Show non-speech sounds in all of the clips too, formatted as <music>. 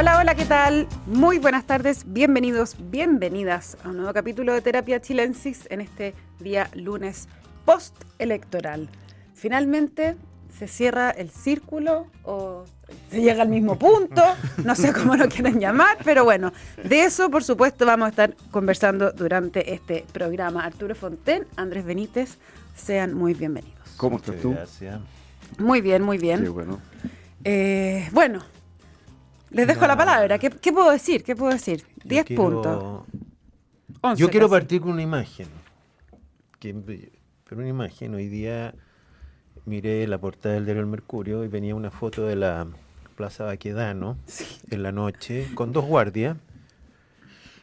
Hola, hola, ¿qué tal? Muy buenas tardes, bienvenidos, bienvenidas a un nuevo capítulo de Terapia Chilensis en este día lunes post-electoral. Finalmente se cierra el círculo o se llega al mismo punto, no sé cómo lo quieren llamar, pero bueno, de eso por supuesto vamos a estar conversando durante este programa. Arturo Fonten, Andrés Benítez, sean muy bienvenidos. ¿Cómo estás tú? Gracias. Muy bien, muy bien. Qué bueno. Eh, bueno, les dejo la palabra. ¿Qué, qué puedo decir? ¿Qué puedo decir? Yo 10 quiero- puntos. 11 Yo quiero casi. partir con una imagen. Que, pero una imagen. Hoy día miré la portada del diario El Mercurio y venía una foto de la Plaza Baquedano en la noche con dos guardias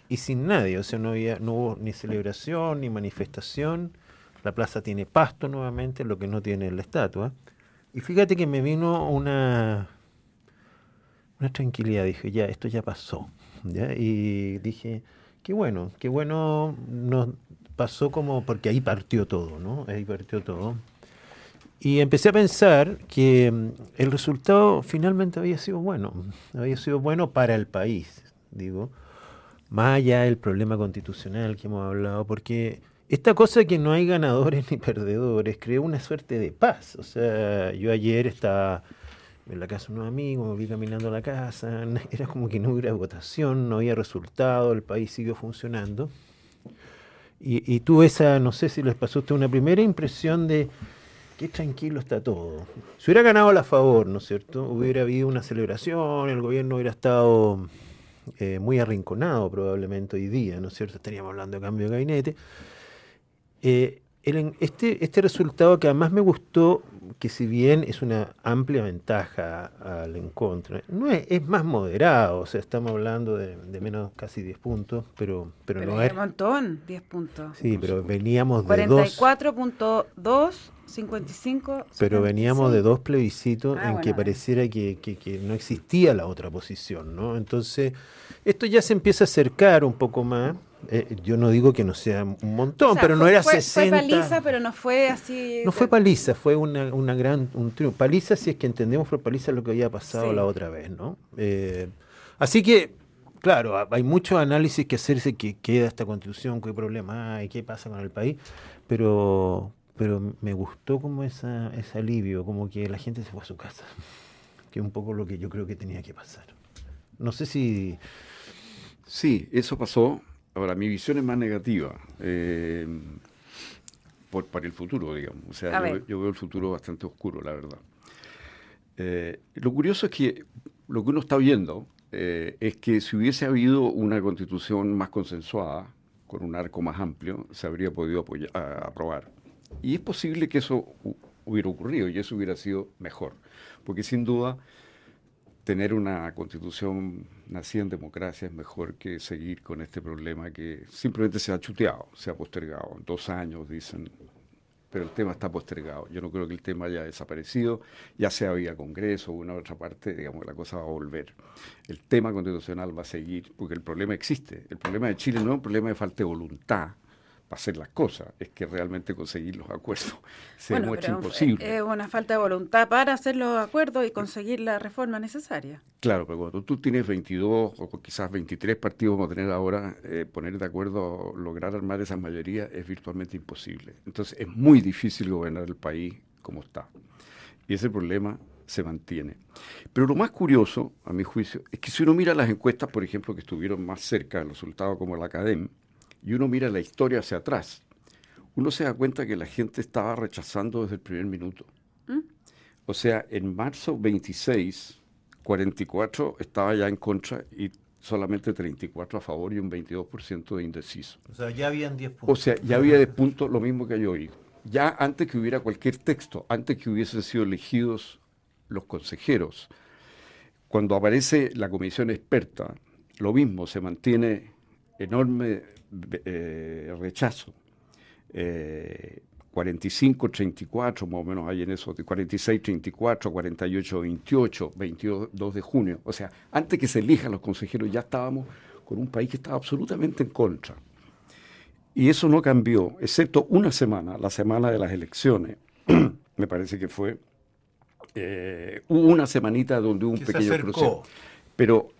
y sin nadie. O sea, no, había, no hubo ni celebración ni manifestación. La plaza tiene pasto nuevamente, lo que no tiene la estatua. Y fíjate que me vino una, una tranquilidad. Dije, ya, esto ya pasó. ¿ya? Y dije, qué bueno, qué bueno nos pasó como, porque ahí partió todo, ¿no? Ahí partió todo. Y empecé a pensar que mm, el resultado finalmente había sido bueno, había sido bueno para el país, digo, más allá del problema constitucional que hemos hablado, porque esta cosa de que no hay ganadores <laughs> ni perdedores creó una suerte de paz. O sea, yo ayer estaba en la casa de unos amigos, me vi caminando a la casa, <laughs> era como que no hubiera votación, no había resultado, el país siguió funcionando. Y, y tuve esa, no sé si les pasó a usted, una primera impresión de qué tranquilo está todo. Si hubiera ganado la favor, ¿no es cierto? Hubiera habido una celebración, el gobierno hubiera estado eh, muy arrinconado probablemente hoy día, ¿no es cierto? Estaríamos hablando de cambio de gabinete. Eh, el en- este, este resultado que además me gustó, que si bien es una amplia ventaja al en contra, no es, es más moderado, o sea, estamos hablando de, de menos casi 10 puntos, pero, pero, Pero no es un montón, 10 puntos. Sí, pero veníamos de dos... 44.2, 55. Pero veníamos de 76. dos plebiscitos Ah, en que bueno. pareciera que, que- que no existía la otra posición, ¿no? Entonces, esto ya se empieza a acercar un poco más. Eh, yo no digo que no sea un montón, O sea, pero no era fue, 60. Fue paliza, pero no fue así. No fue paliza, fue una, una gran un triunfo. Paliza, si es que entendemos por paliza lo que había pasado Sí. la otra vez, ¿no? Eh, así que, claro, ha- hay mucho análisis que hacerse que queda esta constitución, qué problema hay, qué pasa con el país, pero, pero me gustó como esa, ese alivio, como que la gente se fue a su casa, <laughs> que es un poco lo que yo creo que tenía que pasar. No sé si... Sí, eso pasó. Ahora, mi visión es más negativa. eh, por, para el futuro, digamos. O A sea, yo, veo el futuro bastante oscuro, la verdad. Eh, lo curioso es que lo que uno está viendo eh, es que si hubiese habido una constitución más consensuada, con un arco más amplio, se habría podido apoya- a- aprobar. Y es posible que eso hu- hubiera ocurrido y eso hubiera sido mejor. Porque sin duda tener una constitución nacida en democracia es mejor que seguir con este problema que simplemente se ha chuteado, se ha postergado. Dos años, dicen, pero el tema está postergado. Yo no creo que el tema haya desaparecido, ya sea vía Congreso o una otra parte, digamos, la cosa va a volver. El tema constitucional va a seguir, porque el problema existe. El problema de Chile no es un problema de falta de voluntad para hacer las cosas, es que realmente conseguir los acuerdos <laughs> se Bueno, demuestra pero imposible. Es una falta de voluntad para hacer los acuerdos y conseguir la reforma necesaria. Claro, pero cuando tú tienes 22 o quizás 23 partidos como tener ahora, eh, poner de acuerdo, lograr armar esa mayoría es virtualmente imposible. Entonces es muy difícil gobernar el país como está. Y ese problema se mantiene. Pero lo más curioso, a mi juicio, es que si uno mira las encuestas, por ejemplo, que estuvieron más cerca del resultado como la Academ, y uno mira la historia hacia atrás, uno se da cuenta que la gente estaba rechazando desde el primer minuto. O sea, en marzo 26, 44 estaba ya en contra y solamente 34 a favor y un 22% de indeciso. O sea, ya habían 10 O puntos. sea, ya había de punto lo mismo que hay hoy. Ya antes que hubiera cualquier texto, antes que hubiesen sido elegidos los consejeros, cuando aparece la comisión experta, lo mismo, se mantiene enorme eh, rechazo. Eh, 45, 34, más o menos hay en eso, de 46, 34, 48, 28, 22 de junio. O sea, antes que se elijan los consejeros ya estábamos con un país que estaba absolutamente en contra. Y eso no cambió, excepto una semana, la semana de las elecciones, <clears throat> me parece que fue, eh, hubo una semanita donde hubo un Que pequeño proceso. Pero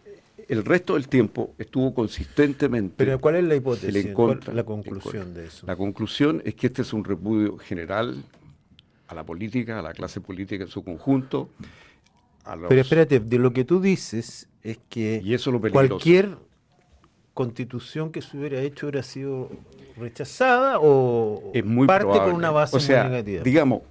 el resto del tiempo estuvo consistentemente. Pero ¿cuál es la hipótesis? contra, la conclusión de eso? La conclusión es que este es un repudio general a la política, a la clase política en su conjunto. Pero espérate, de lo que tú dices es que y eso lo cualquier constitución que se hubiera hecho hubiera sido rechazada o es muy parte probable. con una base o sea, muy negativa. Digamos,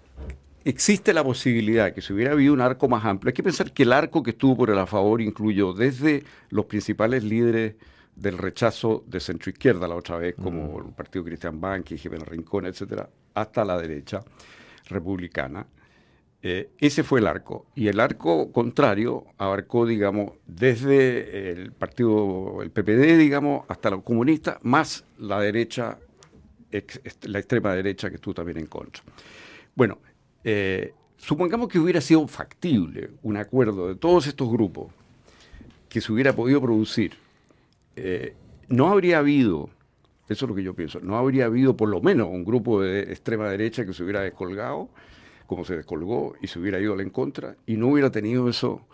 existe la posibilidad que si hubiera habido un arco más amplio, hay que pensar que el arco que estuvo por el a favor incluyó desde los principales líderes del rechazo de centro izquierda la otra vez, como el Partido Cristian Banqui, Jiménez Rincón, etcétera, hasta la derecha republicana. Eh, ese fue el arco. Y el arco contrario abarcó, digamos, desde el partido, el PPD, digamos, hasta los comunistas, más la derecha, la extrema derecha que estuvo también en contra. Bueno, eh, supongamos que hubiera sido factible un acuerdo de todos estos grupos que se hubiera podido producir. Eh, no habría habido, eso es lo que yo pienso, no habría habido por lo menos un grupo de extrema derecha que se hubiera descolgado, como se descolgó, y se hubiera ido en contra, y no hubiera tenido eso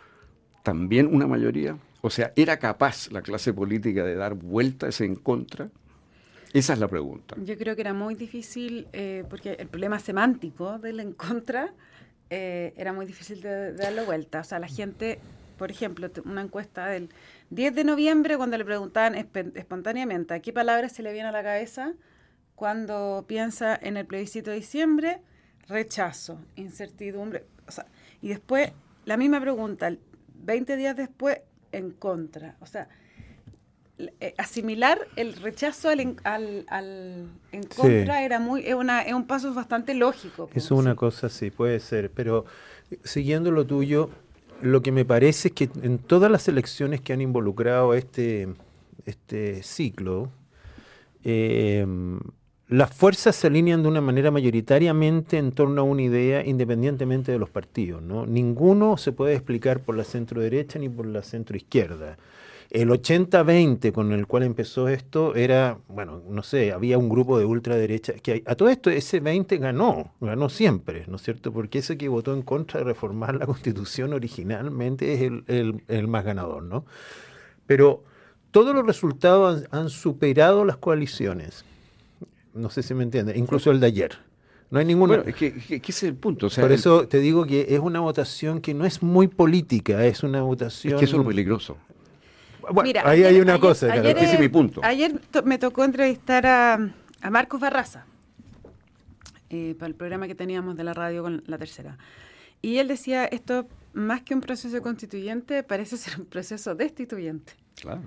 también una mayoría. O sea, ¿era capaz la clase política de dar vuelta a ese en contra? Esa es la pregunta. Yo creo que era muy difícil, eh, porque el problema semántico del en contra eh, era muy difícil de, darle vuelta. O sea, la gente, por ejemplo, una encuesta del 10 de noviembre, cuando le preguntaban espontáneamente a qué palabras se le viene a la cabeza cuando piensa en el plebiscito de diciembre, rechazo, incertidumbre. O sea, y después, la misma pregunta, 20 días después, en contra. O sea, asimilar el rechazo al, al, en contra era muy es, una, es un paso bastante lógico. Es una cosa, sí, puede ser, pero eh, siguiendo lo tuyo, lo que me parece es que en todas las elecciones que han involucrado este, este ciclo, em, las fuerzas se alinean de una manera mayoritariamente en torno a una idea independientemente de los partidos. ¿no? Ninguno se puede explicar por la centro derecha ni por la centro izquierda. El 80-20 con el cual empezó esto era, bueno, no sé, había un grupo de ultraderecha, que a todo esto ese 20 ganó, ganó siempre, ¿no es cierto? Porque ese que votó en contra de reformar la <laughs> constitución originalmente es el, más ganador, ¿no? Pero todos los resultados han, superado las coaliciones. No sé si me entiende, incluso el de ayer. No hay ninguna. Bueno, es que, ese es el punto. Por eso te digo que es una votación que no es muy política, es una votación. Es que eso es peligroso. Bueno, ahí hay una cosa, ayer, ese es mi punto. Ayer me tocó entrevistar a, Marcos Barraza eh, para el programa que teníamos de la radio con la tercera. Y él decía, esto más que un proceso constituyente, parece ser un proceso destituyente. Claro.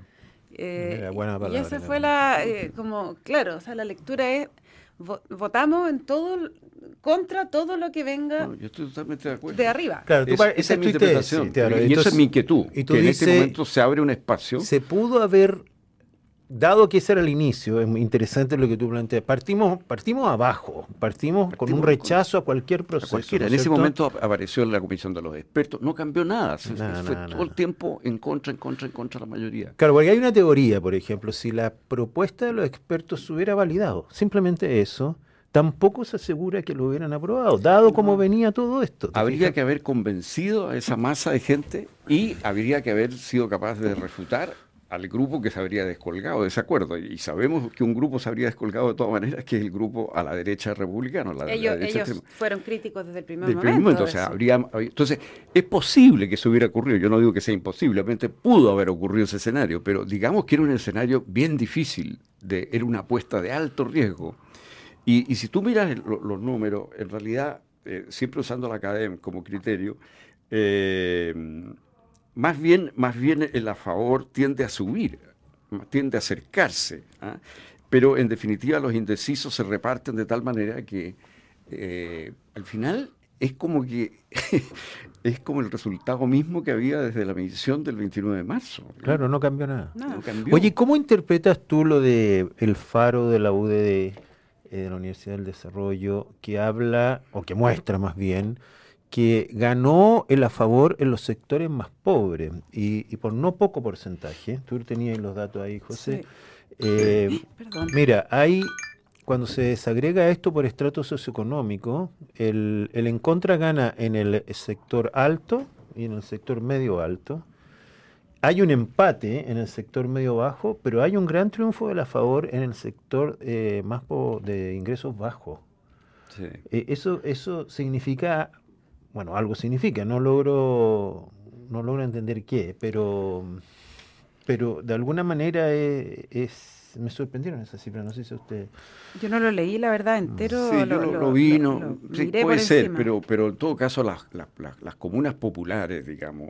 Eh, y esa fue la, eh, como, claro, o sea, la lectura es, votamos en todo, contra todo lo que venga yo estoy totalmente de, acuerdo. de arriba. Claro, esa es mi interpretación. y esa es mi inquietud. Y que en este momento se abre un espacio. Se pudo haber dado que ese era el inicio, es muy interesante lo que tú planteas, partimos, partimos abajo, partimos, con un rechazo a cualquier proceso. en ese momento apareció la comisión de los expertos, no cambió nada, fue todo el tiempo en contra, en contra, en contra de la mayoría. Claro, porque hay una teoría, por ejemplo, si la propuesta de los expertos se hubiera validado, simplemente eso, tampoco se asegura que lo hubieran aprobado, dado como venía todo esto. Habría que haber convencido a esa masa de gente y habría que haber sido capaz de refutar al grupo que se habría descolgado de ese acuerdo. Y sabemos que un grupo se habría descolgado de todas maneras, que es el grupo a la derecha republicana. La, ellos, fueron críticos desde el primer momento. o sea, habría, entonces, es posible que eso hubiera ocurrido. Yo no digo que sea imposible, obviamente pudo haber ocurrido ese escenario, pero digamos que era un escenario bien difícil, de, era una apuesta de alto riesgo. Y, si tú miras los números, en realidad, eh, siempre usando la academia como criterio, eh, más bien, más bien el a favor tiende a subir, tiende a acercarse. ¿ah? Pero en definitiva los indecisos se reparten de tal manera que eh, al final es como que <laughs> es como el resultado mismo que había desde la medición del 29 de marzo. Claro, no cambió nada. Oye, ¿cómo interpretas tú lo de el faro de la UDD eh, de la Universidad del Desarrollo que habla o que muestra más bien que ganó el a favor en los sectores más pobres y, por no poco porcentaje. Tú tenías los datos ahí, José. Eh, mira, hay, cuando se desagrega esto por estrato socioeconómico, el, el en contra gana en el sector alto y en el sector medio alto. hay un empate en el sector medio bajo, pero hay un gran triunfo de la favor en el sector eh, más de ingresos bajos. Eh, eso, eso significa, bueno, algo significa, no logro, no logro entender qué, pero, pero de alguna manera es me sorprendieron esas cifras, no sé si usted... Yo no lo leí, la verdad, entero. Sí, yo lo, vi, no, puede ser, pero, pero en todo caso las, las, comunas populares, digamos,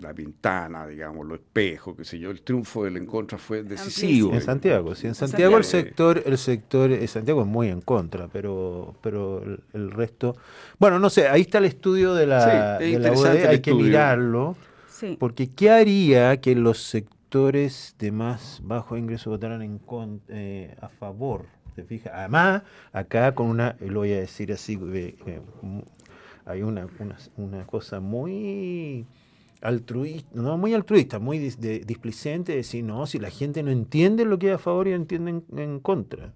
la Pintana, digamos, los espejos, qué sé yo, el triunfo del en contra fue decisivo. En Santiago, sí, en Santiago, el sector, el sector, eh, Santiago es muy en contra, pero, pero el, resto... Bueno, no sé, ahí está el estudio de la, de la e, hay que mirarlo, porque ¿qué haría que los sectores sectores de más bajo ingreso votaron en eh, a favor. ¿Te fijas? Además, acá con una, lo voy a decir así, eh, eh, hay una, una, cosa muy altruista, no muy altruista, muy displicente, de decir, no, si la gente no entiende lo que es a favor y entiende en, contra.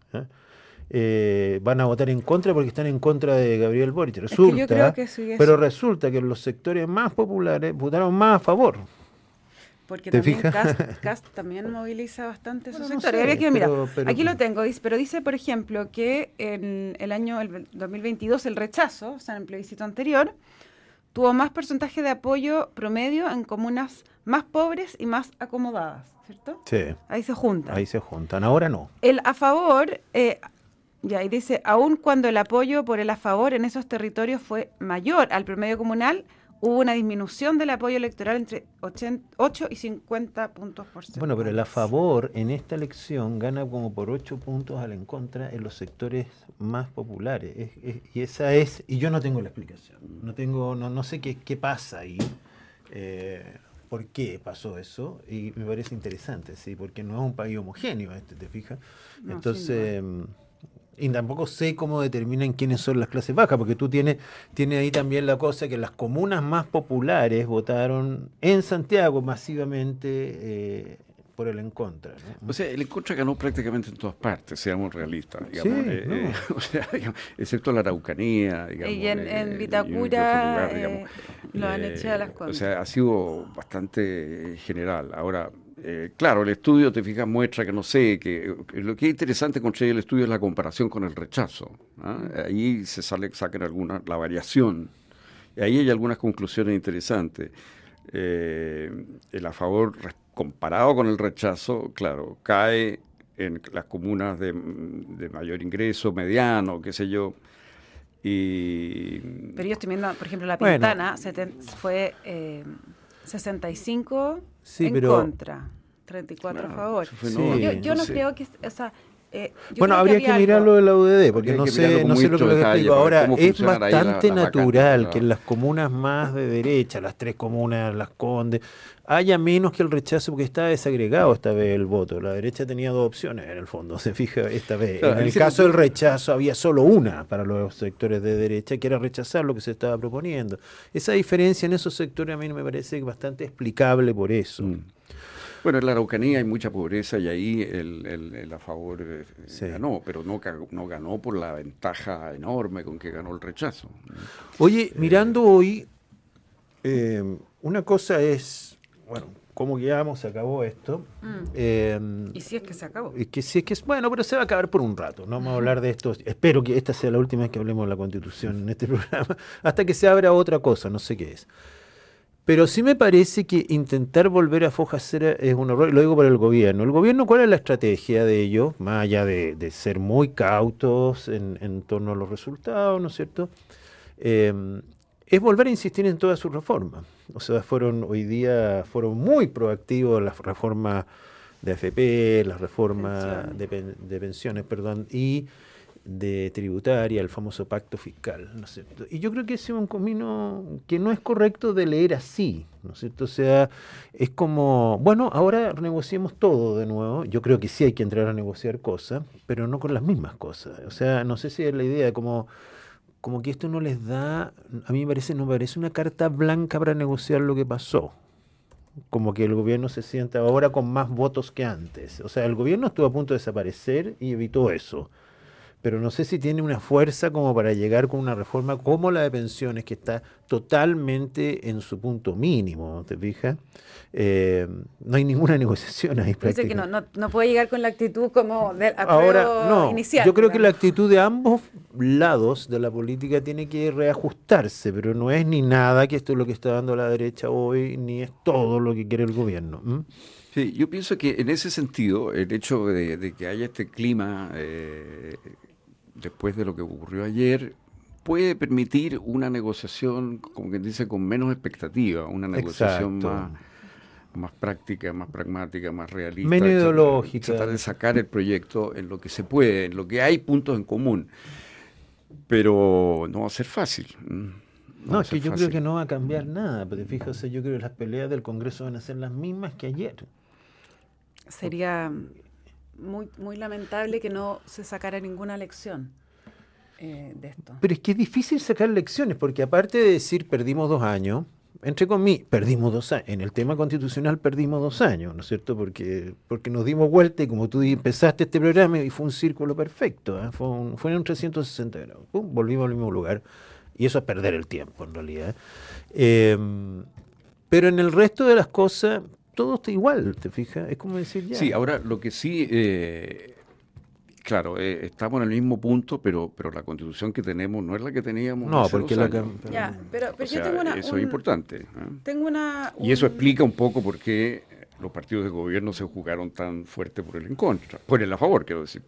van a votar en contra porque están en contra de Gabriel Boric. Resulta, pero resulta que los sectores más populares votaron más a favor. Porque también <laughs> Cast, también moviliza bastante esos sectores. mira, aquí lo tengo, pero dice, por ejemplo, que en el año 2022 el rechazo, o sea, en el plebiscito anterior, tuvo más porcentaje de apoyo promedio en comunas más pobres y más acomodadas, ¿cierto? Sí. Ahí se juntan. Ahí se juntan, ahora no. El a favor, eh, ya, y dice, aun cuando el apoyo por el a favor en esos territorios fue mayor al promedio comunal, hubo una disminución del apoyo electoral entre 8 y 50 puntos por ciento. Bueno, pero el a favor en esta elección gana como por 8 puntos al en contra en los sectores más populares. y esa es, y yo no tengo la explicación, no tengo, no, no sé qué, qué pasa ahí. Eh, ¿Por qué pasó eso? Y me parece interesante, sí, porque no es un país homogéneo, este, ¿te fijas? Entonces, y tampoco sé cómo determinan quiénes son las clases bajas, porque tú tienes, tienes ahí también la cosa que las comunas más populares votaron en Santiago masivamente eh, por el en contra. O sea, el en contra ganó prácticamente en todas partes, seamos realistas. Digamos, eh, eh, <laughs> o sea, excepto la Araucanía. Digamos, y en, Vitacura lo han echado a las cosas. O sea, ha sido bastante general. Ahora, eh, claro, el estudio, te fijas, muestra que no sé, que, lo que es interesante con el estudio es la comparación con el rechazo. ¿ah? Ahí se sale, sacan alguna, la variación. Y ahí hay algunas conclusiones interesantes. Eh, el a favor, comparado con el rechazo, claro, cae en las comunas de, mayor ingreso, mediano, qué sé yo. Y, Pero yo estoy viendo, por ejemplo, la Pintana fue eh, 65 en contra, 34 a favor. yo, no creo que, o sea, eh, bueno, habría que, mirarlo de la UDD, porque no sé, no sé lo que me explico. Ahora, es bastante natural que en las comunas más de derecha, las tres comunas, las Condes, haya menos que el rechazo, porque está desagregado esta vez el voto. La derecha tenía dos opciones en el fondo, <laughs> se fija esta vez. en el caso del rechazo había solo una para los sectores de derecha, que era rechazar lo que se estaba proponiendo. Esa diferencia en esos sectores a mí me parece bastante explicable por eso. Mm. Bueno, en la Araucanía hay mucha pobreza y ahí el, a favor eh, ganó, pero no, no ganó por la ventaja enorme con que ganó el rechazo. Oye, mirando hoy, eh, una cosa es, bueno, cómo quedamos, se acabó esto. Mm. Eh, y si es que se acabó. Y que si es que es, bueno, pero se va a acabar por un rato. No vamos a hablar de esto. Espero que esta sea la última vez que hablemos de la Constitución en este <laughs> programa, hasta que se abra otra cosa, no sé qué es. Pero sí me parece que intentar volver a foja cera es un error, lo digo para el gobierno. ¿El gobierno cuál es la estrategia de ellos? Más allá de, ser muy cautos en, torno a los resultados, ¿no es cierto? Em, es volver a insistir en todas sus reformas. O sea, fueron hoy día fueron muy proactivos las reformas de AFP, las reformas de, de, pensiones, perdón, y de tributaria, el famoso pacto fiscal, ¿no es cierto? Y yo creo que ese es un camino que no es correcto de leer así, ¿no es cierto? O sea, es como, bueno, ahora negociemos todo de nuevo. Yo creo que sí hay que entrar a negociar cosas, pero no con las mismas cosas. O sea, no sé si es la idea como como que esto no les da, a mí me parece, no me parece una carta blanca para negociar lo que pasó. Como que el gobierno se sienta ahora con más votos que antes. O sea, el gobierno estuvo a punto de desaparecer y evitó eso pero no sé si tiene una fuerza como para llegar con una reforma como la de pensiones, que está totalmente en su punto mínimo, ¿te fijas? Eh, no hay ninguna <laughs> negociación ahí. Dice que no, no, puede llegar con la actitud como del Ahora, no, inicial. Yo creo que la actitud de ambos lados de la política tiene que reajustarse, pero no es ni nada que esto es lo que está dando la derecha hoy, ni es todo lo que quiere el gobierno. Sí, yo pienso que en ese sentido, el hecho de, que haya este clima eh, después de lo que ocurrió ayer, puede permitir una negociación, como quien dice, con menos expectativa, una negociación más, más práctica, más pragmática, más realista. Menos ideológica. Tratar de sacar el proyecto en lo que se puede, en lo que hay puntos en común. Pero no va a ser fácil. No, es que yo creo que no va a cambiar nada, pero fíjate, yo creo que las peleas del Congreso van a ser las mismas que ayer. Sería muy, muy lamentable que no se sacara ninguna lección eh, de esto. Pero es que es difícil sacar lecciones, porque aparte de decir perdimos dos años, entre comillas, perdimos dos años. En el tema constitucional perdimos dos años, ¿no es cierto? Porque, porque nos dimos vuelta y como tú empezaste este programa y fue un círculo perfecto, ¿eh? fue, fue un 360 grados. volvimos al mismo lugar. Y eso es perder el tiempo, en realidad. Eh, pero en el resto de las cosas, todo está igual, ¿te fijas? Es como decir ya. Sí, ahora lo que sí, eh, claro, eh, estamos en el mismo punto, pero pero la constitución que tenemos no es la que teníamos. No, porque la Ya, pero, yo tengo una, eso es importante. ¿eh? Tengo una. Y eso explica un poco por qué los partidos de gobierno se jugaron tan fuerte por el en contra, por el a favor, quiero decir.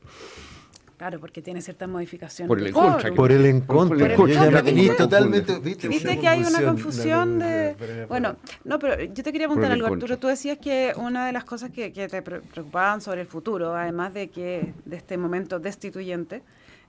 Claro, porque tiene ciertas modificaciones. Por el en contra. Por el en contra. totalmente. ¿Viste, que hay una confusión de. Bueno, no, pero yo te quería preguntar algo, Arturo. Tú decías que una de las cosas que, te preocupaban sobre el futuro, además de que de este momento destituyente,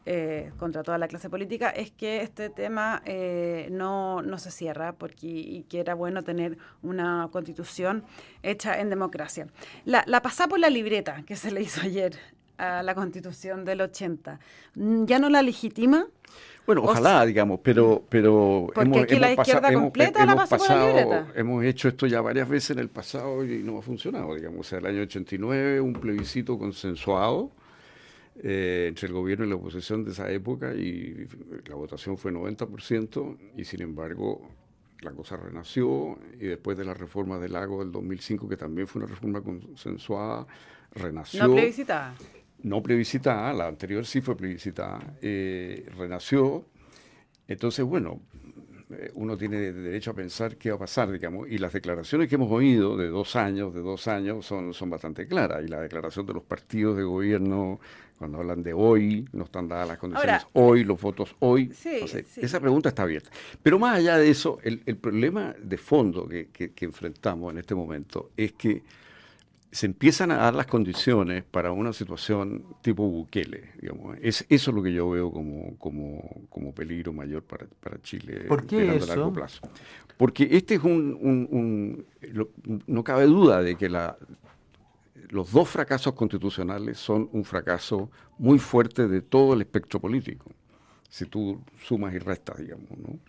eh, contra toda la clase política es que este tema eh, no, no, se cierra porque, y que era bueno tener una constitución hecha en democracia. La, la pasá por la libreta que se le hizo ayer a la constitución del 80, ¿ya no la legitima? Bueno, ojalá, digamos, pero... pero Porque aquí la izquierda completa la pasa pasado, por la Hemos hecho esto ya varias veces en el pasado y no ha funcionado, digamos. O sea, el año 89, un plebiscito consensuado eh, entre el gobierno y la oposición de esa época y la votación fue 90% y sin embargo la cosa renació y después de la reforma del lago del 2005, que también fue una reforma consensuada, renació. No plebiscitada no plebiscitada, la anterior sí fue plebiscitada, eh, renació. Entonces, bueno, eh, uno tiene derecho a pensar qué va a pasar, digamos, y las declaraciones que hemos oído de dos años, de dos años, son, son bastante claras, y la declaración de los partidos de gobierno, cuando hablan de hoy, no están dadas las condiciones hoy, los votos hoy, esa pregunta está abierta. Pero más allá de eso, el, problema de fondo que enfrentamos en este momento es que se empiezan a dar las condiciones para una situación tipo Bukele, digamos. Es, eso es lo que yo veo como, como, peligro mayor para, para Chile ¿Por qué eso? largo plazo. Porque este es un, no cabe duda de que la, los dos fracasos constitucionales son un fracaso muy fuerte de todo el espectro político, si tú sumas y restas, digamos, ¿no?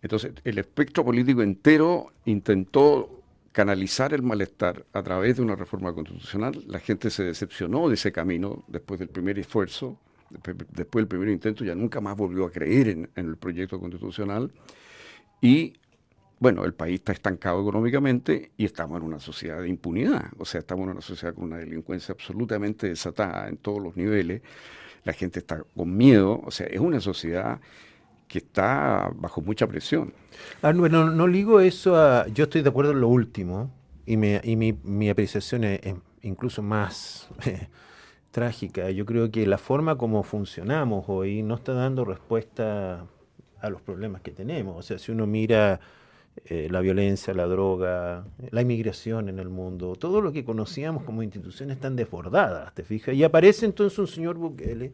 Entonces, el espectro político entero intentó canalizar el malestar a través de una reforma constitucional. La gente se decepcionó de ese camino después del primer esfuerzo, después, del primer intento, ya nunca más volvió a creer en, el proyecto constitucional. Y bueno, el país está estancado económicamente y estamos en una sociedad de impunidad. O sea, estamos en una sociedad con una delincuencia absolutamente desatada en todos los niveles. La gente está con miedo. O sea, es una sociedad que está bajo mucha presión. Ah, bueno, no ligo eso a... Yo estoy de acuerdo en lo último y, me, y mi, mi, apreciación es, incluso más <laughs> trágica. Yo creo que la forma como funcionamos hoy no está dando respuesta a los problemas que tenemos. O sea, si uno mira eh, la violencia, la droga, la inmigración en el mundo, todo lo que conocíamos como instituciones están desbordadas, ¿te fijas? Y aparece entonces un señor Bukele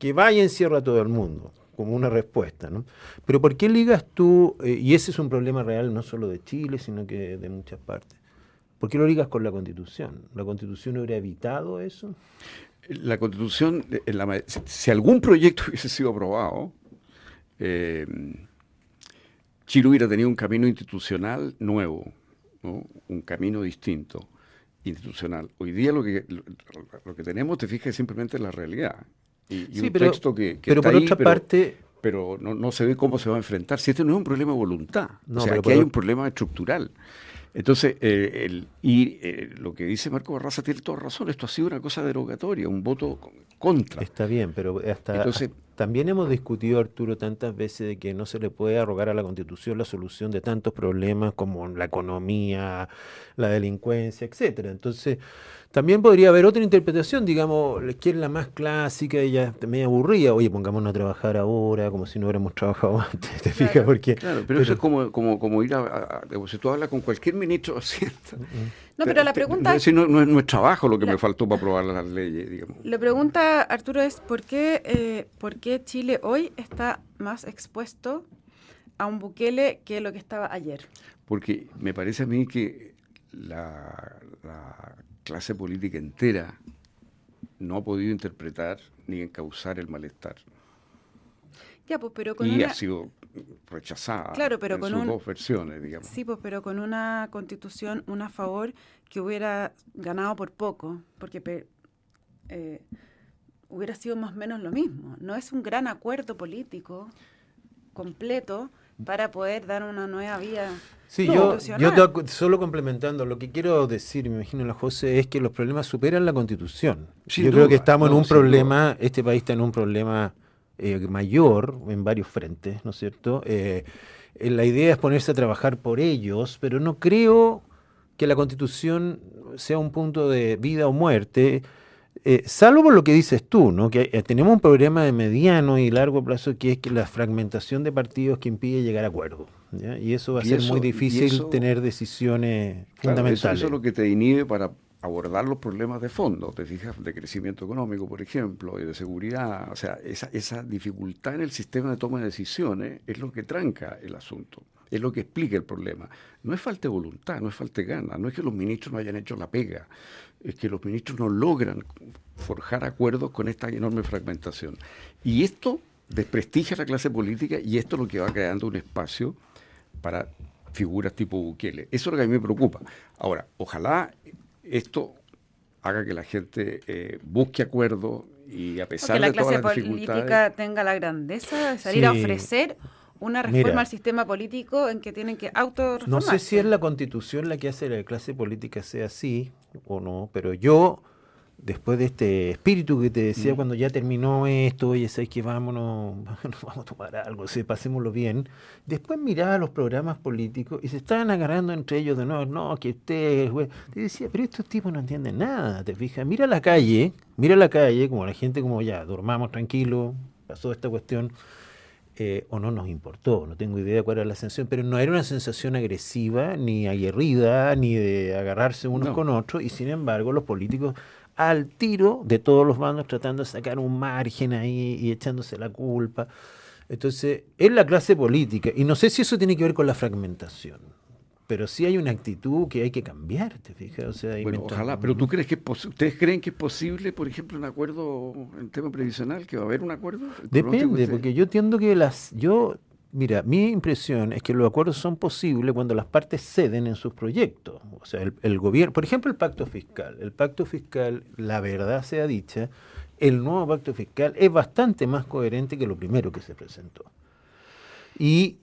que va y encierra a todo el mundo como una respuesta. ¿no? Pero ¿por qué ligas tú, eh, y ese es un problema real no solo de Chile, sino que de muchas partes, ¿por qué lo ligas con la Constitución? ¿La Constitución hubiera evitado eso? La Constitución, eh, si algún proyecto <laughs> hubiese sido aprobado, eh, Chile hubiera tenido un camino institucional nuevo, un camino distinto, institucional. Hoy día lo que, lo, que tenemos, te fijas, es simplemente la realidad y, un texto que, pero está por ahí, otra pero, parte, pero no, no, se ve cómo se va a enfrentar. Si este no es un problema de voluntad, o sea, aquí hay un problema estructural. Entonces, eh, el, y eh, lo que dice Marco Barraza tiene toda razón, esto ha sido una cosa derogatoria, un voto contra. Está bien, pero hasta, Entonces, también hemos discutido, Arturo, tantas veces de que no se le puede arrogar a la Constitución la solución de tantos problemas como la economía, la delincuencia, etcétera. Entonces, también podría haber otra interpretación, digamos, que es la más clásica y ya me aburría. Oye, pongámonos a trabajar ahora, como si no hubiéramos trabajado <laughs> antes, ¿te fijas? Porque, claro, pero, eso es como, como, como ir a, Si tú hablas con cualquier ministro, <laughs> No, pero la pregunta... es, no, no, es, no, trabajo lo que me faltó para aprobar las leyes, digamos. La pregunta, Arturo, es ¿por qué, eh, ¿por qué Chile hoy está más expuesto a un Bukele que lo que estaba ayer? Porque me parece a mí que la, la clase política entera no ha podido interpretar ni encauzar el malestar. Ya, pues, pero con y ha sido rechazada claro, pero en con sus dos versiones, digamos. Sí, pues, pero con una constitución, una favor que hubiera ganado por poco, porque eh, hubiera sido más o menos lo mismo. No es un gran acuerdo político completo para poder dar una nueva vía. Sí, yo, yo solo complementando, lo que quiero decir, me imagino la José, es que los problemas superan la constitución. yo creo que estamos en un problema, este país está en un problema eh, mayor en varios frentes, ¿no es cierto? Eh, eh, la idea es ponerse a trabajar por ellos, pero no creo que la constitución sea un punto de vida o muerte. Eh, salvo por lo que dices tú, ¿no? que eh, tenemos un problema de mediano y largo plazo que es que la fragmentación de partidos que impide llegar a acuerdos. Y eso va a ser muy difícil tener decisiones fundamentales. Eso, es lo que te inhibe para abordar los problemas de fondo, te fijas, de crecimiento económico, por ejemplo, y de seguridad. O sea, esa, esa dificultad en el sistema de toma de decisiones es lo que tranca el asunto es lo que explica el problema. No es falta de voluntad, no es falta de ganas, no es que los ministros no hayan hecho la pega, es que los ministros no logran forjar acuerdos con esta enorme fragmentación. Y esto desprestigia a la clase política y esto es lo que va creando un espacio para figuras tipo Bukele. Eso es lo que a mí me preocupa. Ahora, ojalá esto haga que la gente eh, busque acuerdos y a pesar de todas las dificultades... Que la clase política tenga la grandeza de salir a ofrecer una reforma al sistema político en que tienen que auto No sé si es la constitución la que hace la clase política sea así o no, pero yo, después de este espíritu que te decía mm. cuando ya terminó esto, oye, sabes que <laughs> vámonos, vamos a tomar algo, sí, pasémoslo bien, después miraba los programas políticos y se estaban agarrando entre ellos de nuevo, no, que usted, güey. te decía, pero estos tipos no entienden nada, te fijas, mira la calle, mira la calle, como la gente como ya, dormamos tranquilo, pasó esta cuestión eh, o no nos importó, no tengo idea cuál era la sensación, pero no era una sensación agresiva, ni aguerrida, ni de agarrarse unos con otros, y sin embargo los políticos al tiro de todos los bandos tratando de sacar un margen ahí y echándose la culpa. Entonces, es la clase política, y no sé si eso tiene que ver con la fragmentación pero sí hay una actitud que hay que cambiar, ¿te fijas? O sea, bueno, ojalá, pero ¿tú crees que ustedes creen que es posible, por ejemplo, un acuerdo en tema previsional, que va a haber un acuerdo? Depende, porque yo entiendo que las, yo, mira, mi impresión es que los acuerdos son posibles cuando las partes ceden en sus proyectos. O sea, el, el gobierno, por ejemplo, el pacto fiscal. El pacto fiscal, la verdad sea dicha, el nuevo pacto fiscal es bastante más coherente que lo primero que se presentó. Y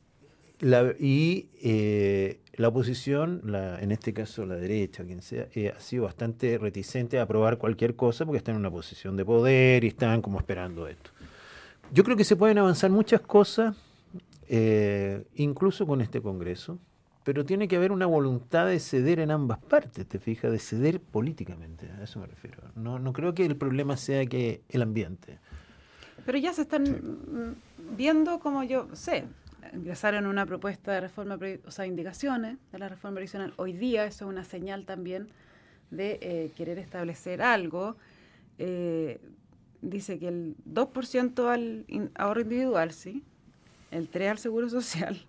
la, y eh, la oposición, la, en este caso la derecha, quien sea, eh, ha sido bastante reticente a aprobar cualquier cosa porque están en una posición de poder y están como esperando esto. Yo creo que se pueden avanzar muchas cosas, eh, incluso con este Congreso, pero tiene que haber una voluntad de ceder en ambas partes, te fijas, de ceder políticamente, a eso me refiero. No, no creo que el problema sea que el ambiente. Pero ya se están viendo como yo sé, ingresaron una propuesta de reforma, o sea, indicaciones de la reforma previsional. Hoy día eso es una señal también de eh, querer establecer algo. Eh, dice que el 2% al ahorro individual, sí, el 3% al seguro social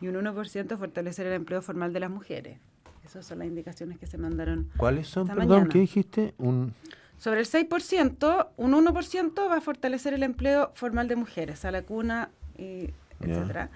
y un 1% fortalecer el empleo formal de las mujeres. Esas son las indicaciones que se mandaron. ¿Cuáles son? Perdón, ¿qué dijiste? Un... Sobre el 6%, un 1% va a fortalecer el empleo formal de mujeres, a la cuna y etcétera.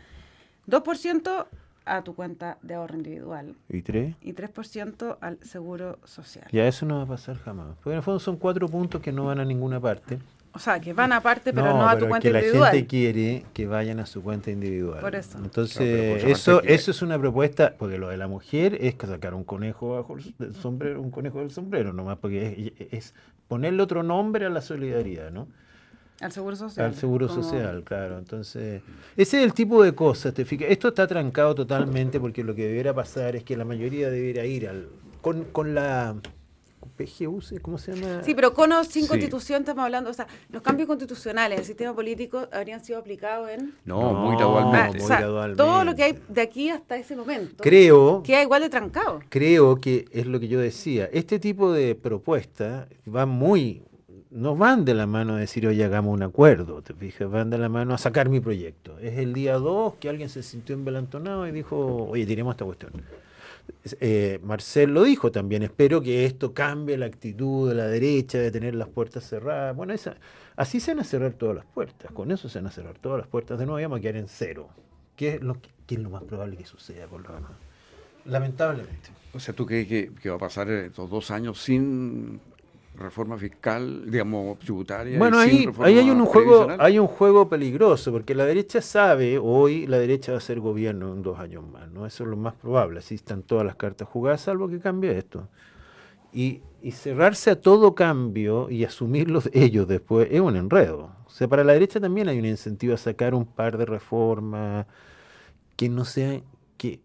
2% a tu cuenta de ahorro individual. ¿Y 3? Y 3% al seguro social. Ya eso no va a pasar jamás. Porque en el fondo son cuatro puntos que no van a ninguna parte. O sea, que van aparte, pero no, No, a tu pero cuenta que la individual. gente quiere que vayan a su cuenta individual. Por eso. Entonces, por eso, eso es una propuesta, porque lo de la mujer es que sacar un conejo bajo el del sombrero, un conejo del sombrero, nomás, porque es, es ponerle otro nombre a la solidaridad, ¿no? Al seguro social. Al seguro como- social, claro. Entonces, ese es el tipo de cosas, te fijas. Esto está trancado totalmente porque lo que debiera pasar es que la mayoría debiera ir al con, con la PGU, ¿cómo se llama? Sí, pero con o sin Sí. constitución estamos hablando, o sea, los cambios constitucionales del sistema político habrían sido aplicados en... No, muy No, gradualmente. Ah, muy o sea, gradualmente. todo lo que hay de aquí hasta ese momento Creo, queda igual de trancado. creo que es lo que yo decía. Este tipo de propuestas van muy, no van de la mano a decir, oye, hagamos un acuerdo, te fijas, van de la mano a sacar mi proyecto. Es el día 2 que alguien se sintió embelantonado y dijo, oye, tiremos esta cuestión. Eh, Marcel lo dijo también, espero que esto cambie la actitud de la derecha de tener las puertas cerradas. Bueno, esa, así se van a cerrar todas las puertas, con eso se van a cerrar todas las puertas de nuevo vamos a quedar en cero. ¿Qué es lo, que- es lo más probable que suceda con lo demás? Lamentablemente. O sea, ¿tú crees que, que va a pasar estos dos años sin reforma fiscal, digamos, tributaria? Bueno, ahí, ahí hay un juego, hay un juego peligroso, porque la derecha sabe, hoy la derecha va a ser gobierno en dos años más, ¿no? Eso es lo más probable, así están todas las cartas jugadas, salvo que cambie esto. Y, y cerrarse a todo cambio y asumirlos ellos después es un enredo. O sea, para la derecha también hay un incentivo a sacar un par de reformas que no sean, que,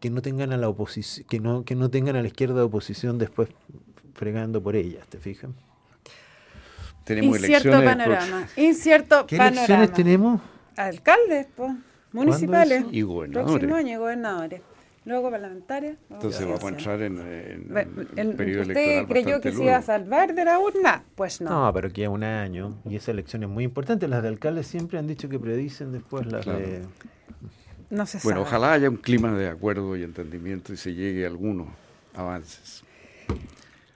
que no tengan a la oposición, que no, que no tengan a la izquierda de oposición después fregando por ellas, ¿te fijas? Tenemos Incierto elecciones. panorama. Incierto ¿Qué panorama. elecciones tenemos? Alcaldes, po, municipales. Y gobernadores. Próximo año, gobernadores. Luego parlamentarias. Entonces vamos a entrar en, en el- periodo ¿Usted electoral creyó que se iba a salvar de la urna? Pues no. No, pero queda un año y esa elección es muy importante. Las de alcaldes siempre han dicho que predicen después las Claro. de... No se Bueno, sabe. ojalá haya un clima de acuerdo y entendimiento y se llegue a algunos avances.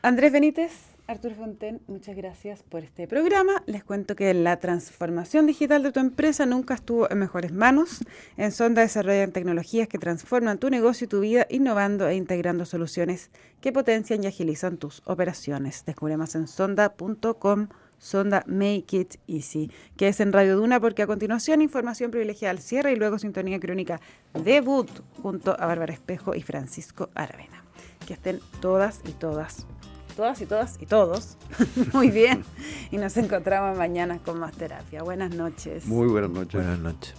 Andrés Benítez, Arturo Fonten, muchas gracias por este programa. Les cuento que la transformación digital de tu empresa nunca estuvo en mejores manos. En Sonda desarrollan tecnologías que transforman tu negocio y tu vida, innovando e integrando soluciones que potencian y agilizan tus operaciones. Descubre más en sonda.com. Sonda Make It Easy, que es en Radio Duna, porque a continuación información privilegiada al cierre y luego sintonía crónica debut junto a Bárbara Espejo y Francisco Aravena. Que estén todas y todas todas y todas y todos <laughs> muy bien y nos encontramos mañana con más terapia. Buenas noches. Muy buenas noches. Buenas noches.